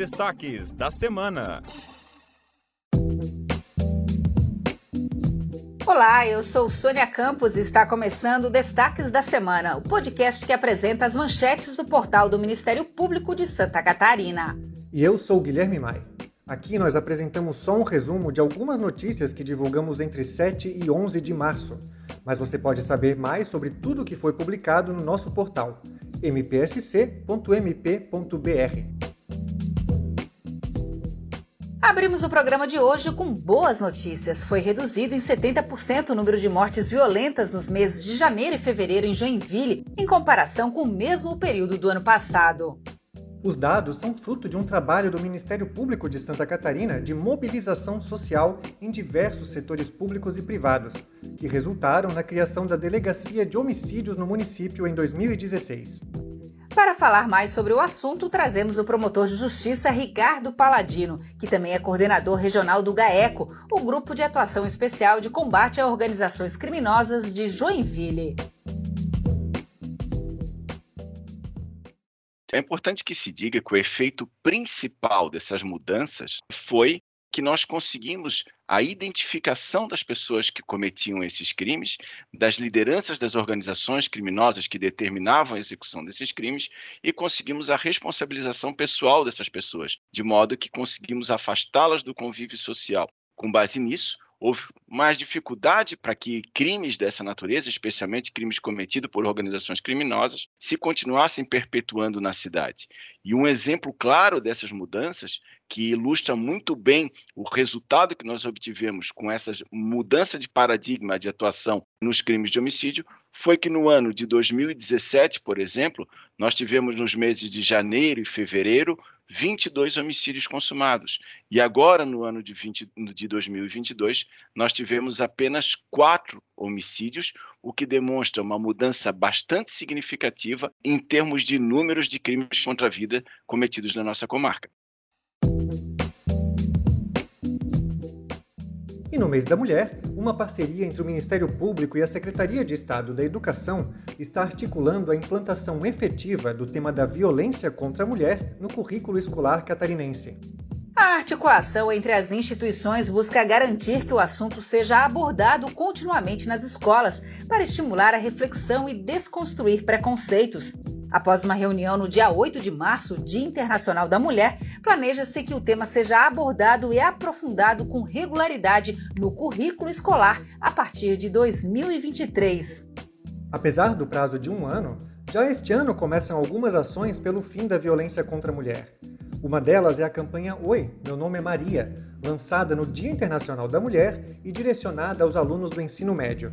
destaques da semana. Olá, eu sou Sônia Campos e está começando o Destaques da Semana, o podcast que apresenta as manchetes do portal do Ministério Público de Santa Catarina. E eu sou Guilherme Mai. Aqui nós apresentamos só um resumo de algumas notícias que divulgamos entre 7 e 11 de março, mas você pode saber mais sobre tudo o que foi publicado no nosso portal mpsc.mp.br. Abrimos o programa de hoje com boas notícias. Foi reduzido em 70% o número de mortes violentas nos meses de janeiro e fevereiro em Joinville, em comparação com o mesmo período do ano passado. Os dados são fruto de um trabalho do Ministério Público de Santa Catarina de mobilização social em diversos setores públicos e privados, que resultaram na criação da Delegacia de Homicídios no município em 2016. Para falar mais sobre o assunto, trazemos o promotor de justiça Ricardo Paladino, que também é coordenador regional do GAECO, o Grupo de Atuação Especial de Combate a Organizações Criminosas de Joinville. É importante que se diga que o efeito principal dessas mudanças foi que nós conseguimos a identificação das pessoas que cometiam esses crimes, das lideranças das organizações criminosas que determinavam a execução desses crimes e conseguimos a responsabilização pessoal dessas pessoas, de modo que conseguimos afastá-las do convívio social. Com base nisso, houve mais dificuldade para que crimes dessa natureza, especialmente crimes cometidos por organizações criminosas, se continuassem perpetuando na cidade. E um exemplo claro dessas mudanças, que ilustra muito bem o resultado que nós obtivemos com essa mudança de paradigma de atuação nos crimes de homicídio, foi que no ano de 2017, por exemplo, nós tivemos nos meses de janeiro e fevereiro 22 homicídios consumados. E agora, no ano de, 20, de 2022, nós tivemos apenas quatro homicídios, o que demonstra uma mudança bastante significativa em termos de números de crimes contra a vida cometidos na nossa comarca. E no mês da mulher, uma parceria entre o Ministério Público e a Secretaria de Estado da Educação está articulando a implantação efetiva do tema da violência contra a mulher no currículo escolar catarinense. A articulação entre as instituições busca garantir que o assunto seja abordado continuamente nas escolas para estimular a reflexão e desconstruir preconceitos. Após uma reunião no dia 8 de março, Dia Internacional da Mulher, planeja-se que o tema seja abordado e aprofundado com regularidade no currículo escolar a partir de 2023. Apesar do prazo de um ano, já este ano começam algumas ações pelo fim da violência contra a mulher. Uma delas é a campanha Oi, meu nome é Maria, lançada no Dia Internacional da Mulher e direcionada aos alunos do ensino médio.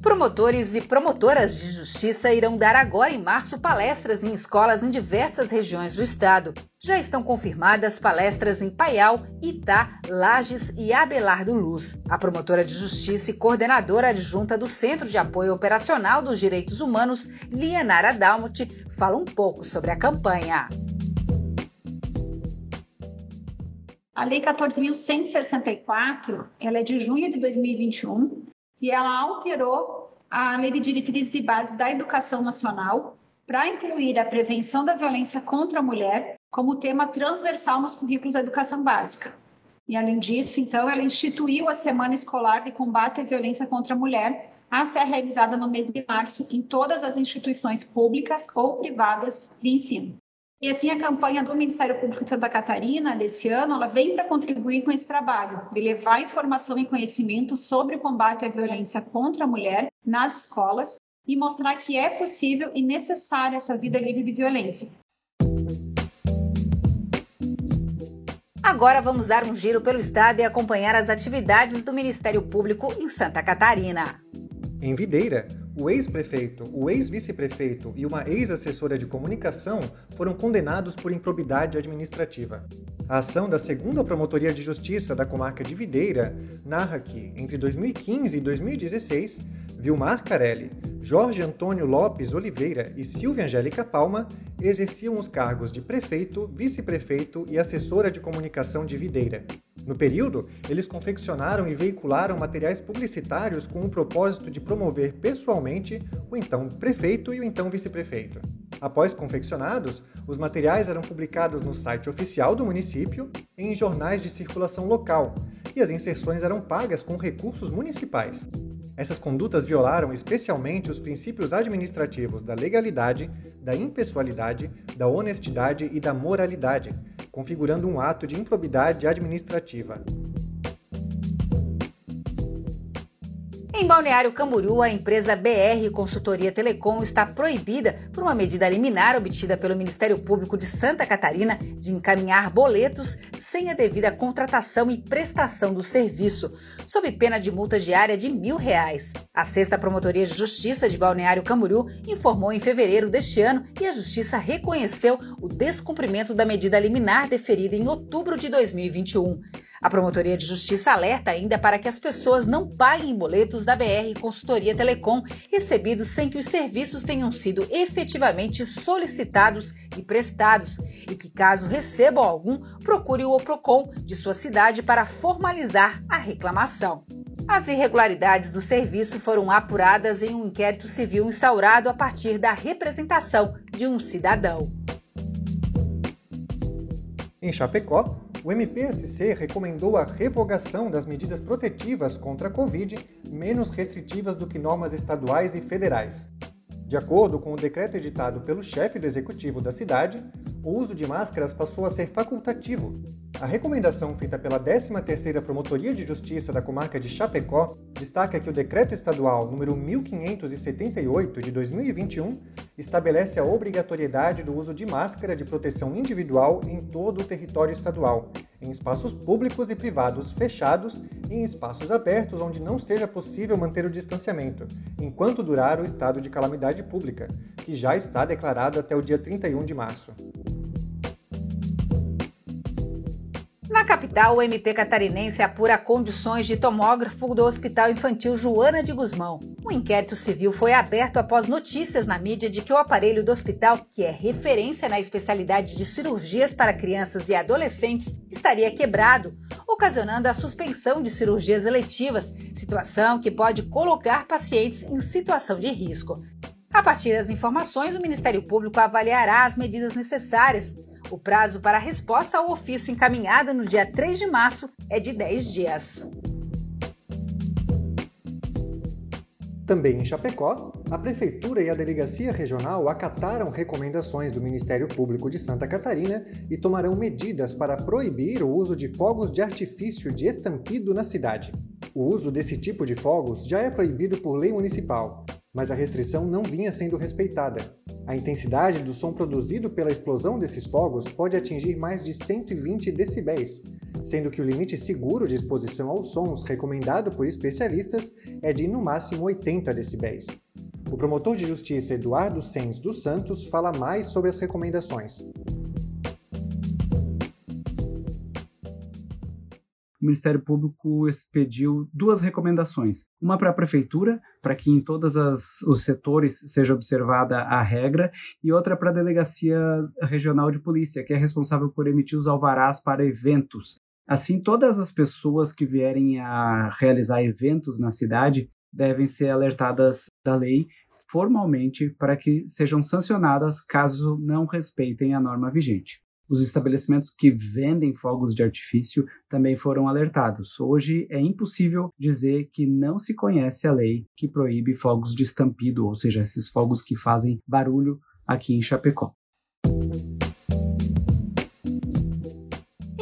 Promotores e promotoras de justiça irão dar agora em março palestras em escolas em diversas regiões do estado. Já estão confirmadas palestras em Paial, Itá, Lages e Abelardo Luz. A promotora de justiça e coordenadora adjunta do Centro de Apoio Operacional dos Direitos Humanos, Lianara Dalmut, fala um pouco sobre a campanha. A Lei 14.164, ela é de junho de 2021 e ela alterou a Lei de e Bases da Educação Nacional para incluir a prevenção da violência contra a mulher como tema transversal nos currículos da educação básica. E, além disso, então, ela instituiu a Semana Escolar de Combate à Violência contra a Mulher, a ser realizada no mês de março em todas as instituições públicas ou privadas de ensino. E assim, a campanha do Ministério Público de Santa Catarina, desse ano, ela vem para contribuir com esse trabalho, de levar informação e conhecimento sobre o combate à violência contra a mulher nas escolas e mostrar que é possível e necessária essa vida livre de violência. Agora vamos dar um giro pelo estado e acompanhar as atividades do Ministério Público em Santa Catarina. Em Videira, o ex-prefeito, o ex-vice-prefeito e uma ex-assessora de comunicação foram condenados por improbidade administrativa. A ação da segunda Promotoria de Justiça da comarca de Videira narra que, entre 2015 e 2016, Vilmar Carelli, Jorge Antônio Lopes Oliveira e Silvia Angélica Palma exerciam os cargos de prefeito, vice-prefeito e assessora de comunicação de Videira. No período, eles confeccionaram e veicularam materiais publicitários com o propósito de promover pessoalmente o então prefeito e o então vice-prefeito. Após confeccionados, Os materiais eram publicados no site oficial do município e em jornais de circulação local, e as inserções eram pagas com recursos municipais. Essas condutas violaram especialmente os princípios administrativos da legalidade, da impessoalidade, da honestidade e da moralidade, configurando um ato de improbidade administrativa. Em Balneário Camboriú, a empresa BR Consultoria Telecom está proibida por uma medida liminar obtida pelo Ministério Público de Santa Catarina de encaminhar boletos sem a devida contratação e prestação do serviço, sob pena de multa diária de mil reais. A sexta Promotoria de Justiça de Balneário Camboriú informou em fevereiro deste ano e a Justiça reconheceu o descumprimento da medida liminar deferida em outubro de 2021. A Promotoria de Justiça alerta ainda para que as pessoas não paguem boletos da BR Consultoria Telecom recebidos sem que os serviços tenham sido efetivamente solicitados e prestados e que, caso recebam algum, procure o OPROCON de sua cidade para formalizar a reclamação. As irregularidades do serviço foram apuradas em um inquérito civil instaurado a partir da representação de um cidadão. Em Chapecó, o MPSC recomendou a revogação das medidas protetivas contra a Covid menos restritivas do que normas estaduais e federais. De acordo com o decreto editado pelo chefe do executivo da cidade, o uso de máscaras passou a ser facultativo. A recomendação feita pela 13ª Promotoria de Justiça da comarca de Chapecó destaca que o decreto estadual número 1578 de 2021 estabelece a obrigatoriedade do uso de máscara de proteção individual em todo o território estadual, em espaços públicos e privados fechados e em espaços abertos onde não seja possível manter o distanciamento, enquanto durar o estado de calamidade pública, que já está declarado até o dia 31 de março. Capital, o MP catarinense apura condições de tomógrafo do Hospital Infantil Joana de Guzmão. Um inquérito civil foi aberto após notícias na mídia de que o aparelho do hospital, que é referência na especialidade de cirurgias para crianças e adolescentes, estaria quebrado, ocasionando a suspensão de cirurgias eletivas, situação que pode colocar pacientes em situação de risco. A partir das informações, o Ministério Público avaliará as medidas necessárias o prazo para a resposta ao ofício encaminhada no dia 3 de março é de 10 dias. Também em Chapecó, a Prefeitura e a Delegacia Regional acataram recomendações do Ministério Público de Santa Catarina e tomarão medidas para proibir o uso de fogos de artifício de estampido na cidade. O uso desse tipo de fogos já é proibido por lei municipal, mas a restrição não vinha sendo respeitada. A intensidade do som produzido pela explosão desses fogos pode atingir mais de 120 decibéis, sendo que o limite seguro de exposição aos sons recomendado por especialistas é de no máximo 80 decibéis. O promotor de justiça Eduardo Sens dos Santos fala mais sobre as recomendações. O Ministério Público expediu duas recomendações. Uma para a Prefeitura, para que em todos os setores seja observada a regra, e outra para a Delegacia Regional de Polícia, que é responsável por emitir os alvarás para eventos. Assim, todas as pessoas que vierem a realizar eventos na cidade devem ser alertadas da lei formalmente para que sejam sancionadas caso não respeitem a norma vigente. Os estabelecimentos que vendem fogos de artifício também foram alertados. Hoje é impossível dizer que não se conhece a lei que proíbe fogos de estampido, ou seja, esses fogos que fazem barulho aqui em Chapecó.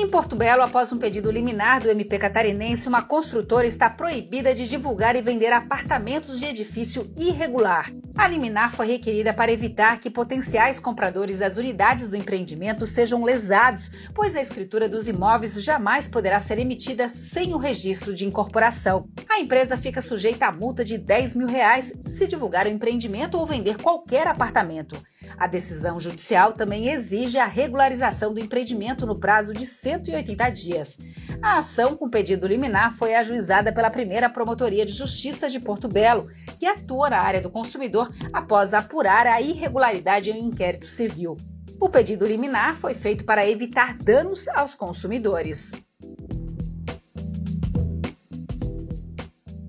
Em Porto Belo, após um pedido liminar do MP catarinense, uma construtora está proibida de divulgar e vender apartamentos de edifício irregular. A liminar foi requerida para evitar que potenciais compradores das unidades do empreendimento sejam lesados, pois a escritura dos imóveis jamais poderá ser emitida sem o registro de incorporação. A empresa fica sujeita a multa de 10 mil reais se divulgar o empreendimento ou vender qualquer apartamento. A decisão judicial também exige a regularização do empreendimento no prazo de 180 dias. A ação com pedido liminar foi ajuizada pela primeira Promotoria de Justiça de Porto Belo, que atua na área do consumidor após apurar a irregularidade em um inquérito civil. O pedido liminar foi feito para evitar danos aos consumidores.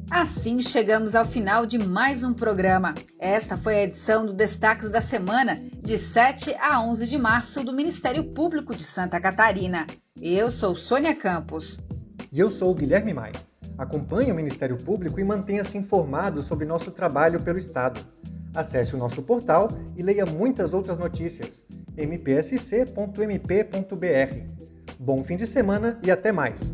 Assim chegamos ao final de mais um programa. Esta foi a edição do Destaques da Semana, de 7 a 11 de março, do Ministério Público de Santa Catarina. Eu sou Sônia Campos. E eu sou Guilherme Maia. Acompanhe o Ministério Público e mantenha-se informado sobre nosso trabalho pelo Estado. Acesse o nosso portal e leia muitas outras notícias. mpsc.mp.br. Bom fim de semana e até mais!